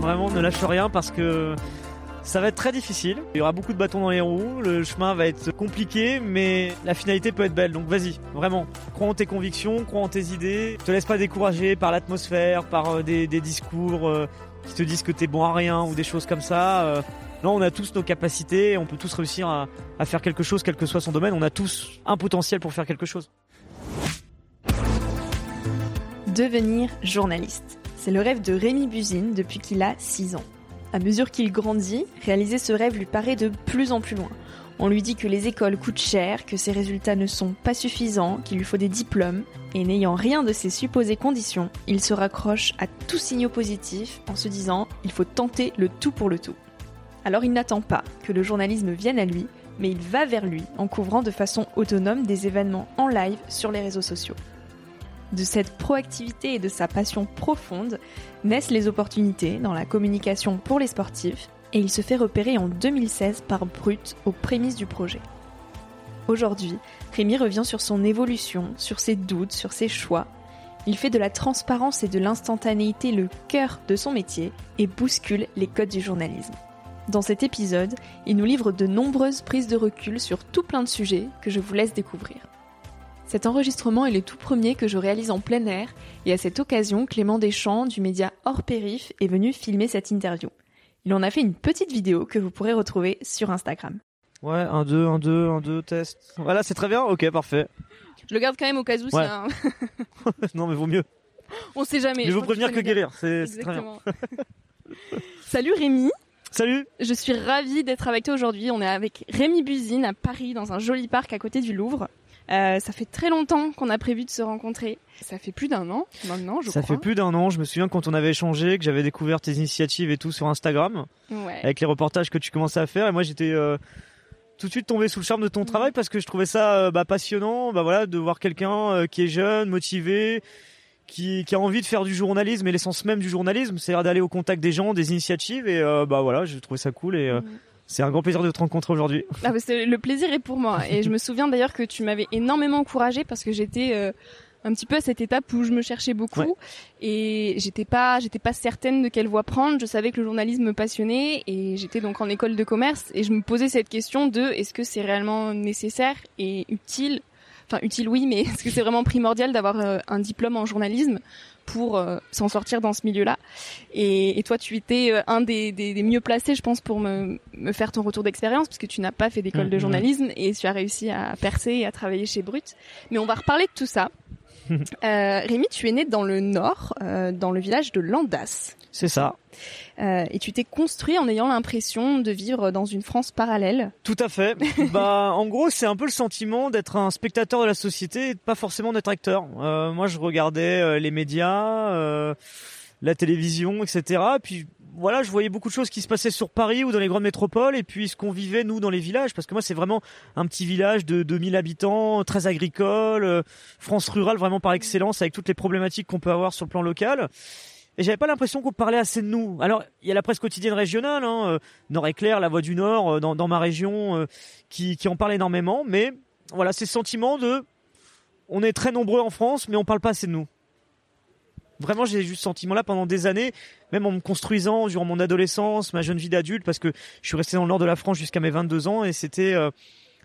Vraiment, ne lâche rien parce que ça va être très difficile. Il y aura beaucoup de bâtons dans les roues, le chemin va être compliqué, mais la finalité peut être belle. Donc vas-y, vraiment, crois en tes convictions, crois en tes idées. Te laisse pas décourager par l'atmosphère, par euh, des, discours euh, qui te disent que t'es bon à rien ou des choses comme ça. Euh. Non, on a tous nos capacités, on peut tous réussir à, à faire quelque chose, quel que soit son domaine. On a tous un potentiel pour faire quelque chose. Devenir journaliste. C'est le rêve de Rémi Buzine depuis qu'il a 6 ans. À mesure qu'il grandit, réaliser ce rêve lui paraît de plus en plus loin. On lui dit que les écoles coûtent cher, que ses résultats ne sont pas suffisants, qu'il lui faut des diplômes, et n'ayant rien de ces supposées conditions, il se raccroche à tout signaux positif en se disant il faut tenter le tout pour le tout. Alors il n'attend pas que le journalisme vienne à lui, mais il va vers lui en couvrant de façon autonome des événements en live sur les réseaux sociaux. De cette proactivité et de sa passion profonde naissent les opportunités dans la communication pour les sportifs et il se fait repérer en 2016 par Brut aux prémices du projet. Aujourd'hui, Rémi revient sur son évolution, sur ses doutes, sur ses choix. Il fait de la transparence et de l'instantanéité le cœur de son métier et bouscule les codes du journalisme. Dans cet épisode, il nous livre de nombreuses prises de recul sur tout plein de sujets que je vous laisse découvrir. Cet enregistrement est le tout premier que je réalise en plein air et à cette occasion, Clément Deschamps du média Hors Périph est venu filmer cette interview. Il en a fait une petite vidéo que vous pourrez retrouver sur Instagram. Ouais, un, deux, un, deux, un, deux, test. Voilà, c'est très bien, ok, parfait. Je le garde quand même au cas où ouais. un... non, mais vaut mieux. On sait jamais. Je, veux prévenir que guérir, c'est très bien. Salut Rémi. Salut Je suis ravie d'être avec toi aujourd'hui. On est avec Rémi Buzine à Paris, dans un joli parc à côté du Louvre. Euh, ça fait très longtemps qu'on a prévu de se rencontrer. Ça fait plus d'un an maintenant, je ça crois. Ça fait plus d'un an. Je me souviens quand on avait échangé, que j'avais découvert tes initiatives et tout sur Instagram, ouais. avec les reportages que tu commençais à faire. Et moi, j'étais euh, tout de suite tombé sous le charme de ton travail parce que je trouvais ça euh, bah, passionnant, bah voilà, de voir quelqu'un qui est jeune, motivé, qui, qui, a envie de faire du journalisme et l'essence même du journalisme, c'est-à-dire d'aller au contact des gens, des initiatives. Et bah voilà, je trouvais ça cool et c'est un grand plaisir de te rencontrer aujourd'hui. Ah, le plaisir est pour moi. Et je me souviens d'ailleurs que tu m'avais énormément encouragé parce que j'étais euh, un petit peu à cette étape où je me cherchais beaucoup et j'étais pas j'étais pas certaine de quelle voie prendre. Je savais que le journalisme me passionnait et j'étais donc en école de commerce et je me posais cette question de est-ce que c'est réellement nécessaire et utile? Enfin utile oui, mais est-ce que c'est vraiment primordial d'avoir un diplôme en journalisme? Pour s'en sortir dans ce milieu-là et, toi, tu étais un des, mieux placés, je pense, pour me, faire ton retour d'expérience, parce que tu n'as pas fait d'école de mmh, mmh. journalisme et tu as réussi à percer et à travailler chez Brut. Mais on va reparler de tout ça. Euh, Rémi, tu es né dans le Nord, euh, dans le village de Landas. C'est ça. Euh, et tu t'es construit en ayant l'impression de vivre dans une France parallèle. Tout à fait. bah, en gros, c'est un peu le sentiment d'être un spectateur de la société et pas forcément d'être acteur. moi, je regardais les médias, la télévision, etc. Puis voilà, je voyais beaucoup de choses qui se passaient sur Paris ou dans les grandes métropoles et puis ce qu'on vivait nous dans les villages parce que moi c'est vraiment un petit village de 2000 habitants, très agricole, euh, France rurale vraiment par excellence avec toutes les problématiques qu'on peut avoir sur le plan local. Et j'avais pas l'impression qu'on parlait assez de nous. Alors, il y a la presse quotidienne régionale, hein, euh, Nord Éclair, La Voix du Nord, euh, dans, dans, ma région, qui, qui en parle énormément. Mais voilà, ces sentiments de, on est très nombreux en France, mais on parle pas assez de nous. Vraiment, j'ai eu ce sentiment-là pendant des années, même en me construisant durant mon adolescence, ma jeune vie d'adulte, parce que je suis resté dans le nord de la France jusqu'à mes 22 ans, et c'était euh,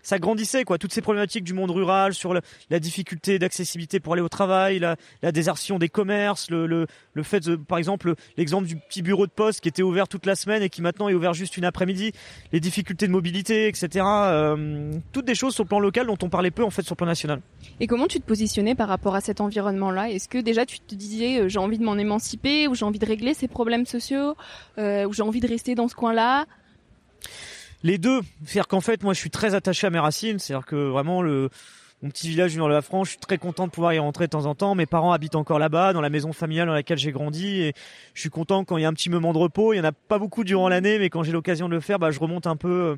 ça grandissait quoi. Toutes ces problématiques du monde rural sur la, difficulté d'accessibilité pour aller au travail la, désertion des commerces le, le, le fait de, par exemple l'exemple du petit bureau de poste qui était ouvert toute la semaine et qui maintenant est ouvert juste une après-midi les difficultés de mobilité etc euh, toutes des choses sur le plan local dont on parlait peu en fait sur le plan national. Et comment tu te positionnais par rapport à cet environnement là est-ce que déjà tu te disais euh, j'ai envie de m'en émanciper ou j'ai envie de régler ces problèmes sociaux euh, ou j'ai envie de rester dans ce coin là les deux. C'est-à-dire qu'en fait, moi, je suis très attaché à mes racines. C'est-à-dire que vraiment, le, mon petit village du nord de la France, je suis très content de pouvoir y rentrer de temps en temps. Mes parents habitent encore là-bas, dans la maison familiale dans laquelle j'ai grandi, et je suis content quand il y a un petit moment de repos. Il y en a pas beaucoup durant l'année, mais quand j'ai l'occasion de le faire, bah, je remonte un peu euh,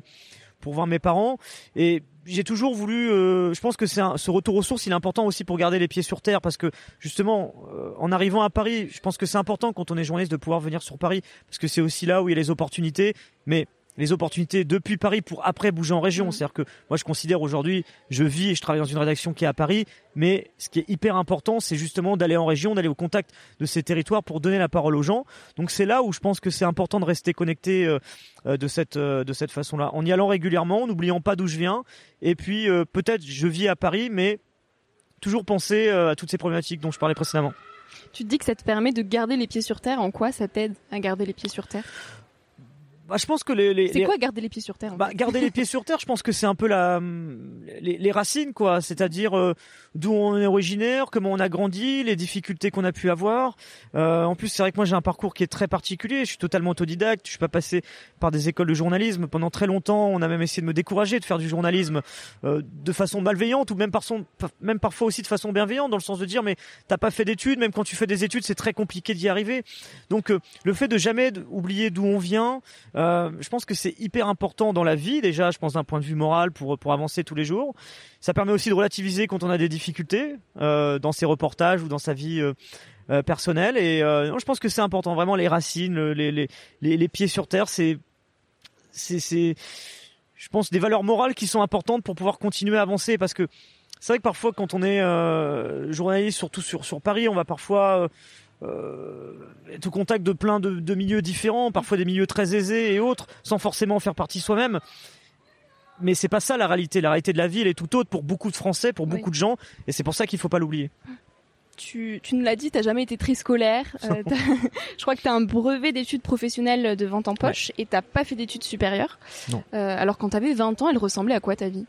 pour voir mes parents. Et j'ai toujours voulu. Euh, je pense que c'est ce retour aux sources, il est important aussi pour garder les pieds sur terre, parce que justement, euh, en arrivant à Paris, je pense que c'est important quand on est journaliste de pouvoir venir sur Paris, parce que c'est aussi là où il y a les opportunités. Mais les opportunités depuis Paris pour après bouger en région. Mm. C'est-à-dire que moi, je considère aujourd'hui, je vis et je travaille dans une rédaction qui est à Paris, mais ce qui est hyper important, c'est justement d'aller en région, d'aller au contact de ces territoires pour donner la parole aux gens. Donc c'est là où je pense que c'est important de rester connecté euh, euh, de cette euh, de cette façon-là, en y allant régulièrement, n'oubliant pas d'où je viens. Et puis peut-être je vis à Paris, mais toujours penser à toutes ces problématiques dont je parlais précédemment. Tu te dis que ça te permet de garder les pieds sur terre. En quoi ça t'aide à garder les pieds sur terre? Bah, je pense que les, les c'est quoi garder les pieds sur terre bah, garder les pieds sur terre je pense que c'est un peu la les, les racines quoi. C'est-à-dire euh, d'où on est originaire comment on a grandi les difficultés qu'on a pu avoir. Euh, en plus c'est vrai que moi j'ai un parcours qui est très particulier. Je suis totalement autodidacte. Je suis pas passé par des écoles de journalisme. Pendant très longtemps on a même essayé de me décourager de faire du journalisme euh, de façon malveillante ou même par son, même parfois aussi de façon bienveillante dans le sens de dire mais t'as pas fait d'études. Même quand tu fais des études c'est très compliqué d'y arriver. Donc euh, le fait de jamais oublier d'où on vient euh, je pense que c'est hyper important dans la vie déjà, je pense d'un point de vue moral pour pour avancer tous les jours. Ça permet aussi de relativiser quand on a des difficultés euh, dans ses reportages ou dans sa vie euh, personnelle. Et je pense que c'est important vraiment les racines, les les les, les pieds sur terre, c'est c'est c'est je pense des valeurs morales qui sont importantes pour pouvoir continuer à avancer parce que c'est vrai que parfois quand on est journaliste surtout sur sur Paris, on va parfois être au contact de plein de, de, milieux différents, parfois des milieux très aisés et autres, sans forcément faire partie soi-même. Mais c'est pas ça la réalité. La réalité de la vie, elle est tout autre pour beaucoup de Français, pour beaucoup de gens, et c'est pour ça qu'il faut pas l'oublier. Tu, tu nous l'as dit, t'as jamais été très scolaire. Euh, je crois que tu as un brevet d'études professionnelles de vente en poche et t'as pas fait d'études supérieures. Non. Euh, alors quand t'avais 20 ans, elle ressemblait à quoi ta vie?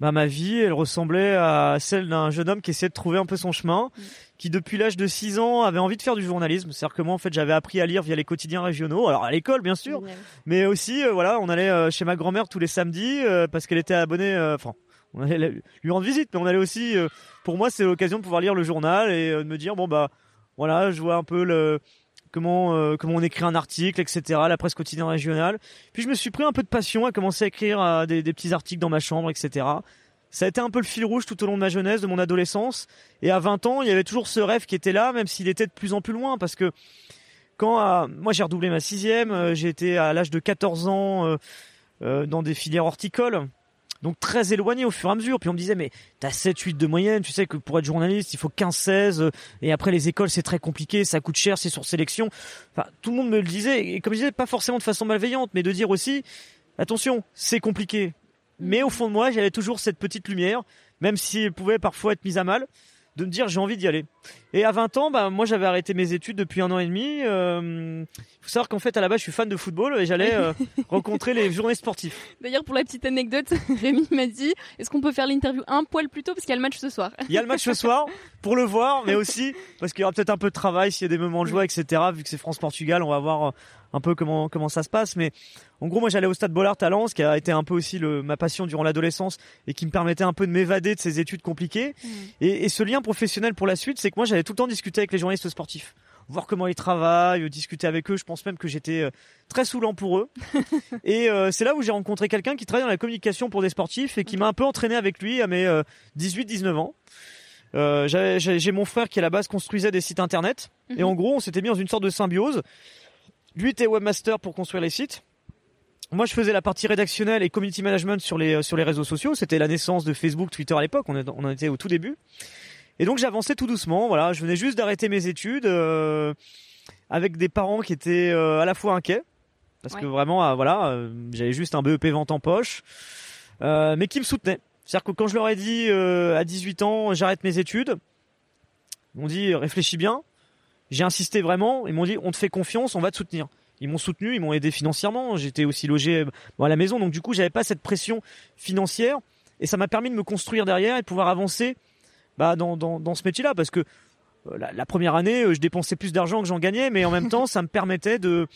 Bah, ma vie, elle ressemblait à celle d'un jeune homme qui essayait de trouver un peu son chemin, mm. qui depuis l'âge de 6 ans avait envie de faire du journalisme. C'est-à-dire que moi, en fait, j'avais appris à lire via les quutidiens régionaux, alors à l'école bien sûr, mais aussi, euh, voilà, on allait euh, chez ma grand-mère tous les samedis euh, parce qu'elle était abonnée, enfin, on allait lui rendre visite, mais on allait aussi, pour moi, c'est l'occasion de pouvoir lire le journal et de me dire, bon bah, voilà, je vois un peu le comment euh, comment on écrit un article, etc. La presse quotidienne régionale. Puis je me suis pris un peu de passion à commencer à écrire euh, des, des, petits articles dans ma chambre, etc. Ça a été un peu le fil rouge tout au long de ma jeunesse, de mon adolescence. Et à 20 ans, il y avait toujours ce rêve qui était là, même s'il était de plus en plus loin, parce que quand euh, moi j'ai redoublé ma sixième, j'ai été à l'âge de 14 ans dans des filières horticoles donc très éloigné au fur et à mesure. Puis on me disait, mais t'as 7, 8 de moyenne, tu sais que pour être journaliste, il faut 15, 16, euh, et après les écoles, c'est très compliqué, ça coûte cher, c'est sur sélection. Enfin, tout le monde me le disait, et comme je disais, pas forcément de façon malveillante, mais de dire aussi, attention, c'est compliqué. Mais au fond de moi, j'avais toujours cette petite lumière, même si elle pouvait parfois être mise à mal de me dire j'ai envie d'y aller. Et à 20 ans, bah, moi j'avais arrêté mes études depuis un an et demi. Il euh, faut savoir qu'en fait à la base je suis fan de football et j'allais euh, rencontrer les journées sportives. D'ailleurs pour la petite anecdote, Rémi m'a dit est-ce qu'on peut faire l'interview un poil plus tôt parce qu'il y a le match ce soir? Il y a le match ce soir pour le voir, mais aussi parce qu'il y aura peut-être un peu de travail s'il y a des moments de joie, etc. Vu que c'est France-Portugal, on va voir euh, un peu comment comment ça se passe. Mais en gros, moi j'allais au stade Bollard à Lens, qui a été un peu aussi le, ma passion durant l'adolescence et qui me permettait un peu de m'évader de ces études compliquées. Mmh. Et, et, ce lien professionnel pour la suite, c'est que moi j'allais tout le temps discuter avec les journalistes sportifs voir comment ils travaillent, discuter avec eux. Je pense même que j'étais euh, très saoulant pour eux. et euh, c'est là où j'ai rencontré quelqu'un qui travaille dans la communication pour des sportifs et qui m'a un peu entraîné avec lui à mes 18-19 euh, ans. Euh, j'ai mon frère qui à la base construisait des sites internet et en mhm. gros on s'était mis dans une sorte de symbiose. Lui était webmaster pour construire les sites. Moi, je faisais la partie rédactionnelle et community management sur les sur les réseaux sociaux. C'était la naissance de Facebook, Twitter à l'époque. On, on en était au tout début. Et donc j'avançais tout doucement. Voilà, je venais juste d'arrêter mes études euh, avec des parents qui étaient euh, à la fois inquiets parce que vraiment, euh, voilà, euh, j'avais juste un BEP vente en poche, mais qui me soutenaient. C'est-à-dire que quand je leur ai dit à 18 ans, j'arrête mes études, ils m'ont dit réfléchis bien. J'ai insisté vraiment. Ils m'ont dit on te fait confiance, on va te soutenir. Ils m'ont soutenu, ils m'ont aidé financièrement. J'étais aussi logé à la maison, donc du coup j'avais pas cette pression financière et ça m'a permis de me construire derrière et de pouvoir avancer bah, dans, dans, dans ce métier-là parce que euh, la, première année, euh, je dépensais plus d'argent que j'en gagnais, mais en même temps, ça me permettait de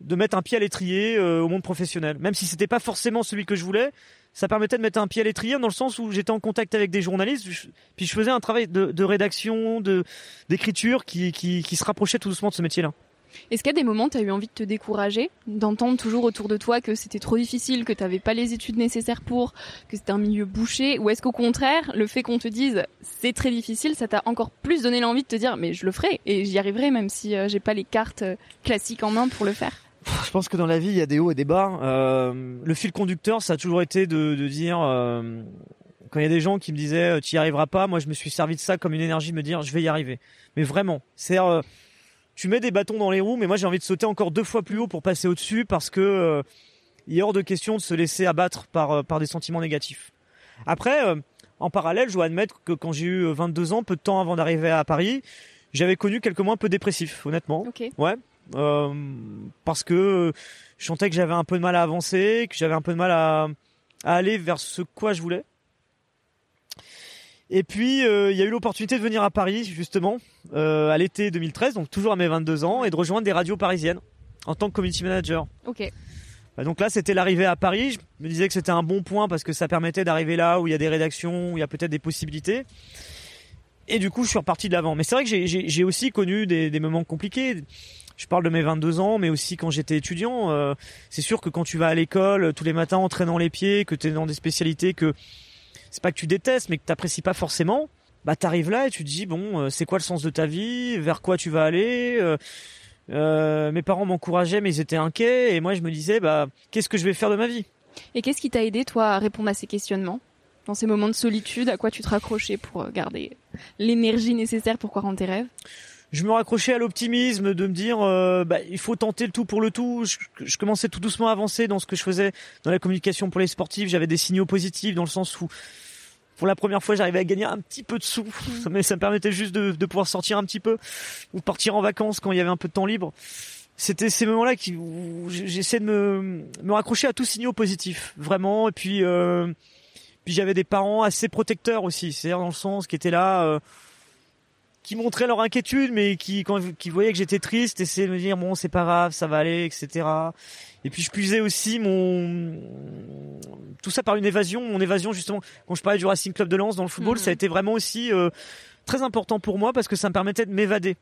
de mettre un pied à l'étrier euh, au monde professionnel. Même si c'était pas forcément celui que je voulais, ça permettait de mettre un pied à l'étrier dans le sens où j'étais en contact avec des journalistes, puis je faisais un travail de, de rédaction, de d'écriture qui, qui, qui se rapprochait tout doucement de ce métier-là. Est-ce a des moments tu as eu envie de te décourager, d'entendre toujours autour de toi que c'était trop difficile, que tu n'avais pas les études nécessaires pour, que c'était un milieu bouché Ou est-ce qu'au contraire, le fait qu'on te dise c'est très difficile, ça t'a encore plus donné l'envie de te dire mais je le ferai et j'y arriverai même si euh, j'ai pas les cartes euh, classiques en main pour le faire? Je pense que dans la vie, il y a des hauts et des bas. Euh, le fil conducteur, ça a toujours été de, dire, quand il y a des gens qui me disaient, tu y arriveras pas, moi je me suis servi de ça comme une énergie de me dire, je vais y arriver. Mais vraiment, c'est euh, tu mets des bâtons dans les roues, mais moi j'ai envie de sauter encore deux fois plus haut pour passer au-dessus parce que euh, il est hors de question de se laisser abattre par euh, par des sentiments négatifs. Après, euh, en parallèle, je dois admettre que quand j'ai eu 22 ans, peu de temps avant d'arriver à Paris, j'avais connu quelques mois un peu dépressifs, honnêtement. Ouais. parce que je sentais que j'avais un peu de mal à avancer, que j'avais un peu de mal à, à aller vers ce quoi je voulais. Et puis euh, il y a eu l'opportunité de venir à Paris justement euh, à l'été 2013, donc toujours à mes 22 ans, et de rejoindre des radios parisiennes en tant que community manager. Ok. Bah, donc là, c'était l'arrivée à Paris. Je me disais que c'était un bon point parce que ça permettait d'arriver là où il y a des rédactions, où il y a peut-être des possibilités. Et du coup, je suis reparti de l'avant. Mais c'est vrai que j'ai aussi connu des, des, moments compliqués. Je parle de mes 22 ans, mais aussi quand j'étais étudiant. Euh, c'est sûr que quand tu vas à l'école tous les matins en traînant les pieds, que tu es dans des spécialités que c'est pas que tu détestes, mais que t'apprécies pas forcément, bah t'arrives là et tu te dis bon, euh, c'est quoi le sens de ta vie, vers quoi tu vas aller? Euh, euh, mes parents m'encourageaient, mais ils étaient inquiets, et moi je me disais bah qu'est-ce que je vais faire de ma vie? Et qu'est-ce qui t'a aidé toi à répondre à ces questionnements? Dans ces moments de solitude À quoi tu te raccrochais pour garder l'énergie nécessaire pour croire en tes rêves? Je me raccrochais à l'optimisme de me dire bah, il faut tenter le tout pour le tout. Je, commençais tout doucement à avancer dans ce que je faisais dans la communication pour les sportifs. J'avais des signaux positifs dans le sens où pour la première fois, j'arrivais à gagner un petit peu de sous, mm. mais ça me permettait juste de, de, pouvoir sortir un petit peu ou partir en vacances quand il y avait un peu de temps libre. C'était ces moments-là qui j'essaie de me, me raccrocher à tout signaux positif, vraiment. Et puis, euh, puis j'avais des parents assez protecteurs aussi, c'est-à-dire dans le sens qui étaient là. Euh, qui montraient leur inquiétude, mais qui, quand, qui voyaient que j'étais triste, essayaient de me dire bon c'est pas grave, ça va aller, etc. Et puis je puisais aussi mon tout ça par une évasion, mon évasion justement quand je parlais du Racing Club de Lens dans le football, ça a mhm. été vraiment aussi euh, très important pour moi parce que ça me permettait de m'évader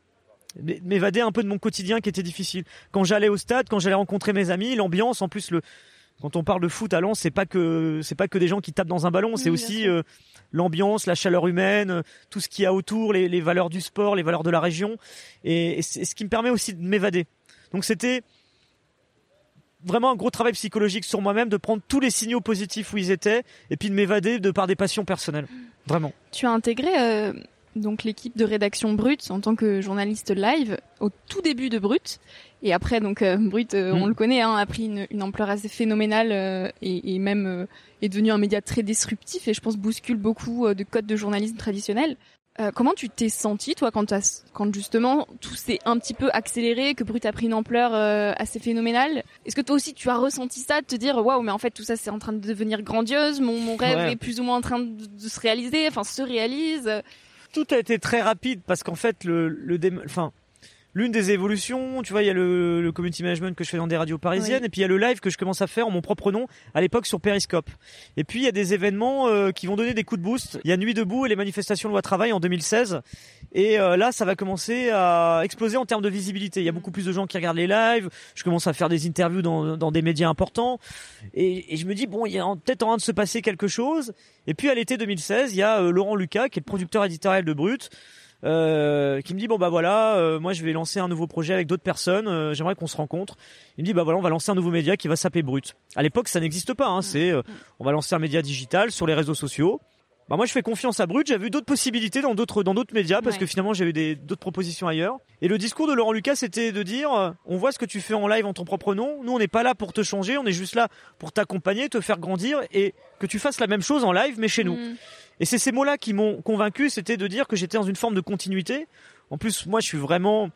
m'évader un peu de mon quotidien qui était difficile. Quand j'allais au stade, quand j'allais rencontrer mes amis, l'ambiance, en plus le quand on parle de foot à Lens, c'est pas que c'est pas que des gens qui tapent dans un ballon, c'est aussi euh, l'ambiance, la chaleur humaine, tout ce qu'il y a autour, les, les, valeurs du sport, les valeurs de la région, et, et c'est ce qui me permet aussi de m'évader. Donc c'était vraiment un gros travail psychologique sur moi-même, de prendre tous les signaux positifs où ils étaient, et puis de m'évader de par des passions personnelles. Vraiment. Tu as intégré euh, donc l'équipe de rédaction Brut en tant que journaliste live au tout début de Brut. Et après, donc euh, Brut, euh, on Mm. le connaît, hein, a pris une, une ampleur assez phénoménale euh, et, et même euh, est devenu un média très disruptif et je pense bouscule beaucoup de codes de journalisme traditionnel. Euh, comment tu t'es senti toi quand, t'as- quand justement tout s'est un petit peu accéléré, que Brut a pris une ampleur euh, assez phénoménale? Est-ce que toi aussi tu as ressenti ça, de te dire waouh mais en fait tout ça c'est en train de devenir grandiose, mon, mon rêve Ouais. est plus ou moins en train de, de se réaliser, enfin se réalise? Tout a été très rapide parce qu'en fait le, le dé- enfin l'une des évolutions, tu vois, il y a le, le community management que je fais dans des radios parisiennes Oui. et puis il y a le live que je commence à faire en mon propre nom à l'époque sur Periscope. Et puis il y a des événements euh, qui vont donner des coups de boost. Il y a Nuit debout et les manifestations loi travail en 2016 et euh, là ça va commencer à exploser en termes de visibilité. Il y a beaucoup plus de gens qui regardent les lives, je commence à faire des interviews dans, dans des médias importants et, et je me dis bon, il y a peut-être en train de se passer quelque chose. Et puis à l'été 2016, il y a euh, Laurent Lucas qui est le producteur éditorial de Brut euh, qui me dit bon bah voilà euh, moi je vais lancer un nouveau projet avec d'autres personnes euh, j'aimerais qu'on se rencontre. Il me dit bah voilà on va lancer un nouveau média qui va s'appeler Brut. À l'époque ça n'existe pas hein, c'est on va lancer un média digital sur les réseaux sociaux. Bah moi je fais confiance à Brut j'ai vu d'autres possibilités dans d'autres dans d'autres médias parce Ouais. que finalement j'ai eu des d'autres propositions ailleurs. Et le discours de Laurent Lucas c'était de dire euh, on voit ce que tu fais en live en ton propre nom. Nous on n'est pas là pour te changer on est juste là pour t'accompagner te faire grandir et que tu fasses la même chose en live mais chez nous. Mm. Et c'est ces mots-là qui m'ont convaincu, c'était de dire que j'étais dans une forme de continuité. En plus, moi, je suis vraiment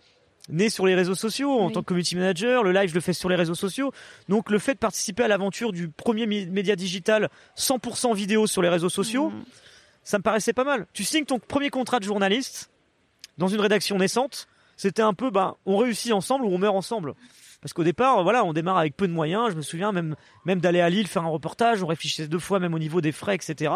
né sur les réseaux sociaux en Oui. tant que community manager. Le live, je le fais sur les réseaux sociaux. Donc, le fait de participer à l'aventure du premier mi- média digital 100% vidéo sur les réseaux sociaux, Mm. ça me paraissait pas mal. Tu signes ton premier contrat de journaliste dans une rédaction naissante. C'était un peu, bah, on réussit ensemble ou on meurt ensemble. Parce qu'au départ, voilà, on démarre avec peu de moyens. Je me souviens même, même d'aller à Lille faire un reportage. On réfléchissait deux fois, même au niveau des frais, etc.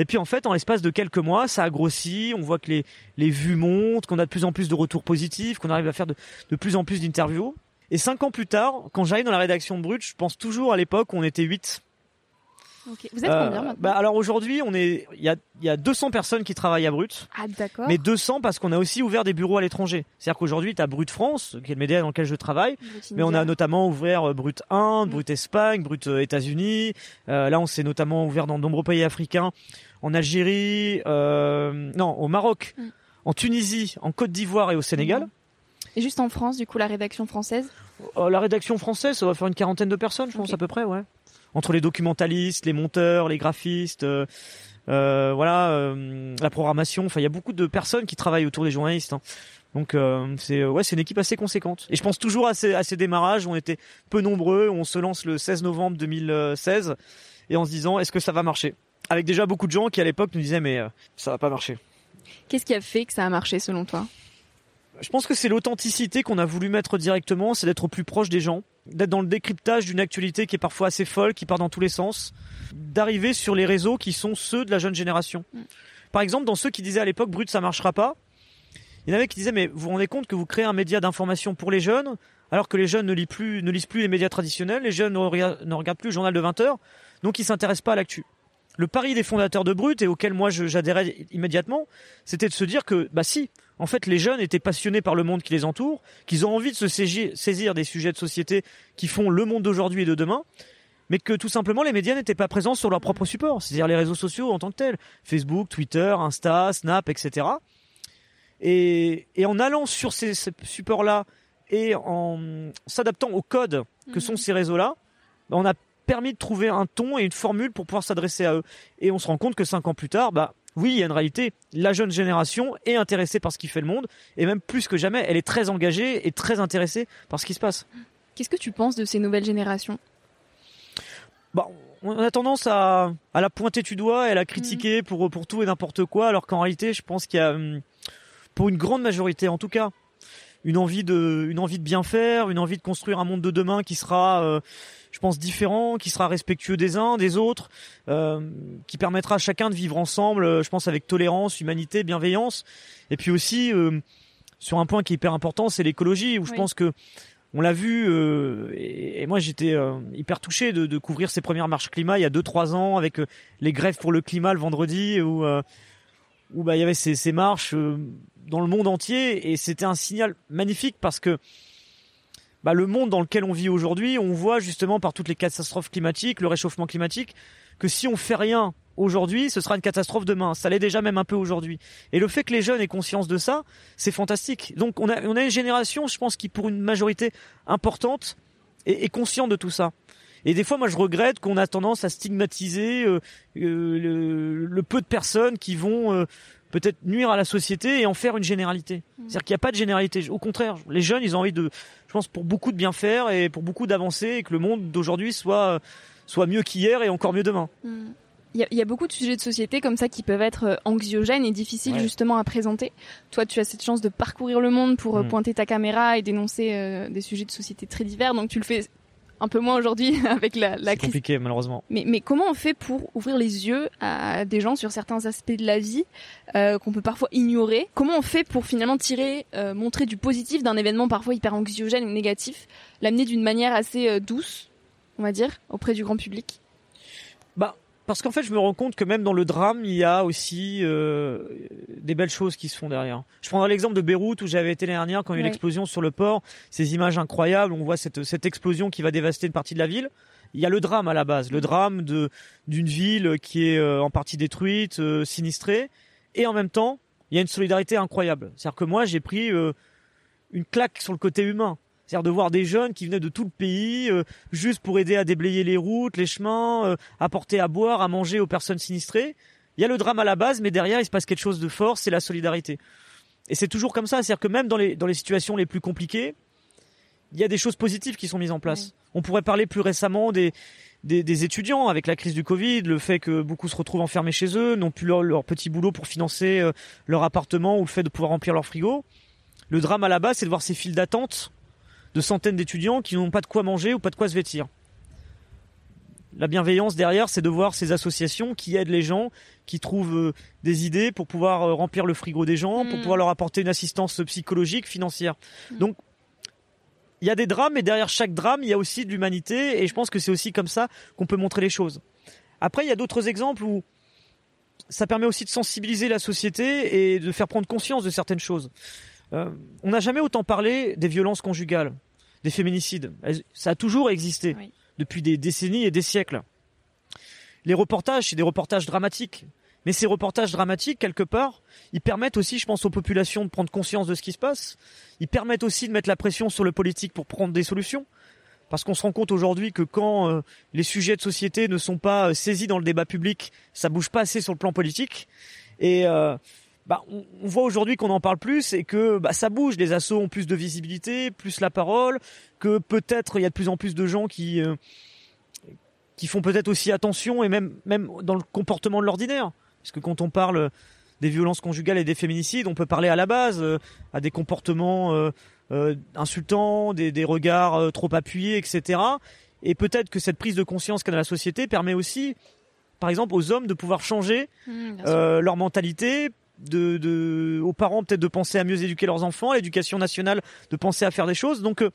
Et puis en fait, en l'espace de quelques mois, ça a grossi. On voit que les, les vues montent, qu'on a de plus en plus de retours positifs, qu'on arrive à faire de, de plus en plus d'interviews. Et cinq ans plus tard, quand j'arrive dans la rédaction de Brut, je pense toujours à l'époque où on était 8. Ok. Vous êtes Euh, combien maintenant bah alors aujourd'hui, on est, il y a, y a 200 personnes qui travaillent à Brut. Ah d'accord. Mais 200 parce qu'on a aussi ouvert des bureaux à l'étranger. C'est-à-dire qu'aujourd'hui, tu as Brut France, qui est le média dans lequel je travaille, mais on a notamment ouvert euh, Brut Inde, Mm. Brut Espagne, Brut euh, États-Unis. Euh, là, on s'est notamment ouvert dans de nombreux pays africains, en Algérie, euh, non, au Maroc, Mm. en Tunisie, en Côte d'Ivoire et au Sénégal. Et juste en France, du coup, la rédaction française. Euh, la rédaction française, ça va faire une quarantaine de personnes, je pense à peu près, ouais. Entre les documentalistes, les monteurs, les graphistes, euh, euh, voilà, euh, la programmation. Enfin, il y a beaucoup de personnes qui travaillent autour des journalistes. hein. Donc euh, c'est ouais, c'est une équipe assez conséquente. Et je pense toujours à ces, à ces démarrages où on était peu nombreux. On se lance le 16 novembre 2016 et en se disant est-ce que ça va marcher? Avec déjà beaucoup de gens qui à l'époque nous disaient mais euh, ça va pas marcher. Qu'est-ce qui a fait que ça a marché selon toi? Je pense que c'est l'authenticité qu'on a voulu mettre directement, c'est d'être au plus proche des gens, d'être dans le décryptage d'une actualité qui est parfois assez folle, qui part dans tous les sens, d'arriver sur les réseaux qui sont ceux de la jeune génération. Mm. Par exemple, dans ceux qui disaient à l'époque Brut ça marchera pas, il y en avait qui disaient mais vous vous rendez compte que vous créez un média d'information pour les jeunes alors que les jeunes ne lisent plus, ne lisent plus les médias traditionnels, les jeunes ne regardent, ne regardent plus le journal de 20 heures, donc ils s'intéressent pas à l'actu. Le pari des fondateurs de Brut et auquel moi j'adhérais immédiatement, c'était de se dire que bah si, en fait les jeunes étaient passionnés par le monde qui les entoure, qu'ils ont envie de se saisir, saisir des sujets de société qui font le monde d'aujourd'hui et de demain, mais que tout simplement les médias n'étaient pas présents sur leur propre support, c'est-à-dire les réseaux sociaux en tant que tels, Facebook, Twitter, Insta, Snap, etc. Et, et en allant sur ces, ces supports-là et en s'adaptant aux codes que Mhm. sont ces réseaux-là, bah, on a permis de trouver un ton et une formule pour pouvoir s'adresser à eux. Et on se rend compte que cinq ans plus tard, bah oui, il y a une réalité. La jeune génération est intéressée par ce qui fait le monde, et même plus que jamais, elle est très engagée et très intéressée par ce qui se passe. Qu'est-ce que tu penses de ces nouvelles générations? Bah, on a tendance à, à la pointer du doigt et à la critiquer pour, pour tout et n'importe quoi, alors qu'en réalité, je pense qu'il y a, hum, pour une grande majorité en tout cas, une envie de, une envie de bien faire, une envie de construire un monde de demain qui sera, euh, je pense, différent, qui sera respectueux des uns, des autres, euh, qui permettra à chacun de vivre ensemble, euh, je pense, avec tolérance, humanité, bienveillance, et puis aussi euh, sur un point qui est hyper important, c'est l'écologie, où je Oui. pense que on l'a vu, euh, et, et moi j'étais euh, hyper touché de, de couvrir ces premières marches climat il y a 2-3 ans avec euh, les grèves pour le climat le vendredi où euh, où bah il y avait ces, ces marches euh, dans le monde entier et c'était un signal magnifique parce que bah, le monde dans lequel on vit aujourd'hui, on voit justement par toutes les catastrophes climatiques, le réchauffement climatique, que si on fait rien aujourd'hui, ce sera une catastrophe demain. Ça l'est déjà même un peu aujourd'hui. Et le fait que les jeunes aient conscience de ça, c'est fantastique. Donc on a, une génération, je pense, qui pour une majorité importante est, consciente de tout ça. Et des fois, moi, je regrette qu'on a tendance à stigmatiser euh, euh, le, le, peu de personnes qui vont euh, peut-être nuire à la société et en faire une généralité. Mmh. C'est-à-dire qu'il n'y a pas de généralité. Au contraire, les jeunes, ils ont envie de, je pense, pour beaucoup de bien faire et pour beaucoup d'avancer et que le monde d'aujourd'hui soit soit mieux qu'hier et encore mieux demain. Mmh. Il y, y, a beaucoup de sujets de société comme ça qui peuvent être anxiogènes et difficiles ouais. justement à présenter. Toi, tu as cette chance de parcourir le monde pour mmh. pointer ta caméra et dénoncer euh, des sujets de société très divers. Donc tu le fais un peu moins aujourd'hui avec la, la crise. compliqué malheureusement. Mais, mais comment on fait pour ouvrir les yeux à des gens sur certains aspects de la vie euh, qu'on peut parfois ignorer? Comment on fait pour finalement tirer, euh, montrer du positif d'un événement parfois hyper anxiogène ou négatif, l'amener d'une manière assez euh, douce, on va dire, auprès du grand public? Bah parce qu'en fait, je me rends compte que même dans le drame, il y a aussi euh, des belles choses qui se font derrière. Je prendrai l'exemple de Beyrouth où j'avais été l'année dernière quand il y a eu l'explosion sur le port. Ces images incroyables, on voit cette, cette explosion qui va dévaster une partie de la ville. Il y a le drame à la base, le drame de d'une ville qui est euh, en partie détruite, euh, sinistrée, et en même temps, il y a une solidarité incroyable. C'est-à-dire que moi, j'ai pris une claque sur le côté humain. C'est-à-dire de voir des jeunes qui venaient de tout le pays euh, juste pour aider à déblayer les routes, les chemins, euh, apporter à boire, à manger aux personnes sinistrées. Il y a le drame à la base, mais derrière, il se passe quelque chose de fort, c'est la solidarité. Et c'est toujours comme ça, c'est-à-dire que même dans les, dans les situations les plus compliquées, il y a des choses positives qui sont mises en place. Oui. On pourrait parler plus récemment des, des, des, étudiants avec la crise du Covid, le fait que beaucoup se retrouvent enfermés chez eux, n'ont plus leur, leur, petit boulot pour financer euh, leur appartement ou le fait de pouvoir remplir leur frigo. Le drame à la base, c'est de voir ces files d'attente de centaines d'étudiants qui n'ont pas de quoi manger ou pas de quoi se vêtir. La bienveillance derrière, c'est de voir ces associations qui aident les gens, qui trouvent euh, des idées pour pouvoir euh, remplir le frigo des gens, mmh. pour pouvoir leur apporter une assistance psychologique, financière. Mmh. Donc, il y a des drames, et derrière chaque drame, il y a aussi de l'humanité, et je pense que c'est aussi comme ça qu'on peut montrer les choses. Après, il y a d'autres exemples où ça permet aussi de sensibiliser la société et de faire prendre conscience de certaines choses. Euh, on n'a jamais autant parlé des violences conjugales, des féminicides. Ça a toujours existé oui. depuis des décennies et des siècles. Les reportages, c'est des reportages dramatiques. Mais ces reportages dramatiques, quelque part, ils permettent aussi, je pense, aux populations de prendre conscience de ce qui se passe. Ils permettent aussi de mettre la pression sur le politique pour prendre des solutions. Parce qu'on se rend compte aujourd'hui que quand euh, les sujets de société ne sont pas euh, saisis dans le débat public, ça bouge pas assez sur le plan politique. Et euh, bah, on, on voit aujourd'hui qu'on en parle plus et que bah, ça bouge. Les assos ont plus de visibilité, plus la parole, que peut-être il y a de plus en plus de gens qui euh, qui font peut-être aussi attention et même même dans le comportement de l'ordinaire. Parce que quand on parle des violences conjugales et des féminicides, on peut parler à la base euh, à des comportements euh, insultants, des, des regards trop appuyés, etc. Et peut-être que cette prise de conscience qu'a dans la société permet aussi, par exemple, aux hommes de pouvoir changer mmh, leur mentalité, de, de, aux parents peut-être de penser à mieux éduquer leurs enfants, à l'éducation nationale de penser à faire des choses. Donc euh,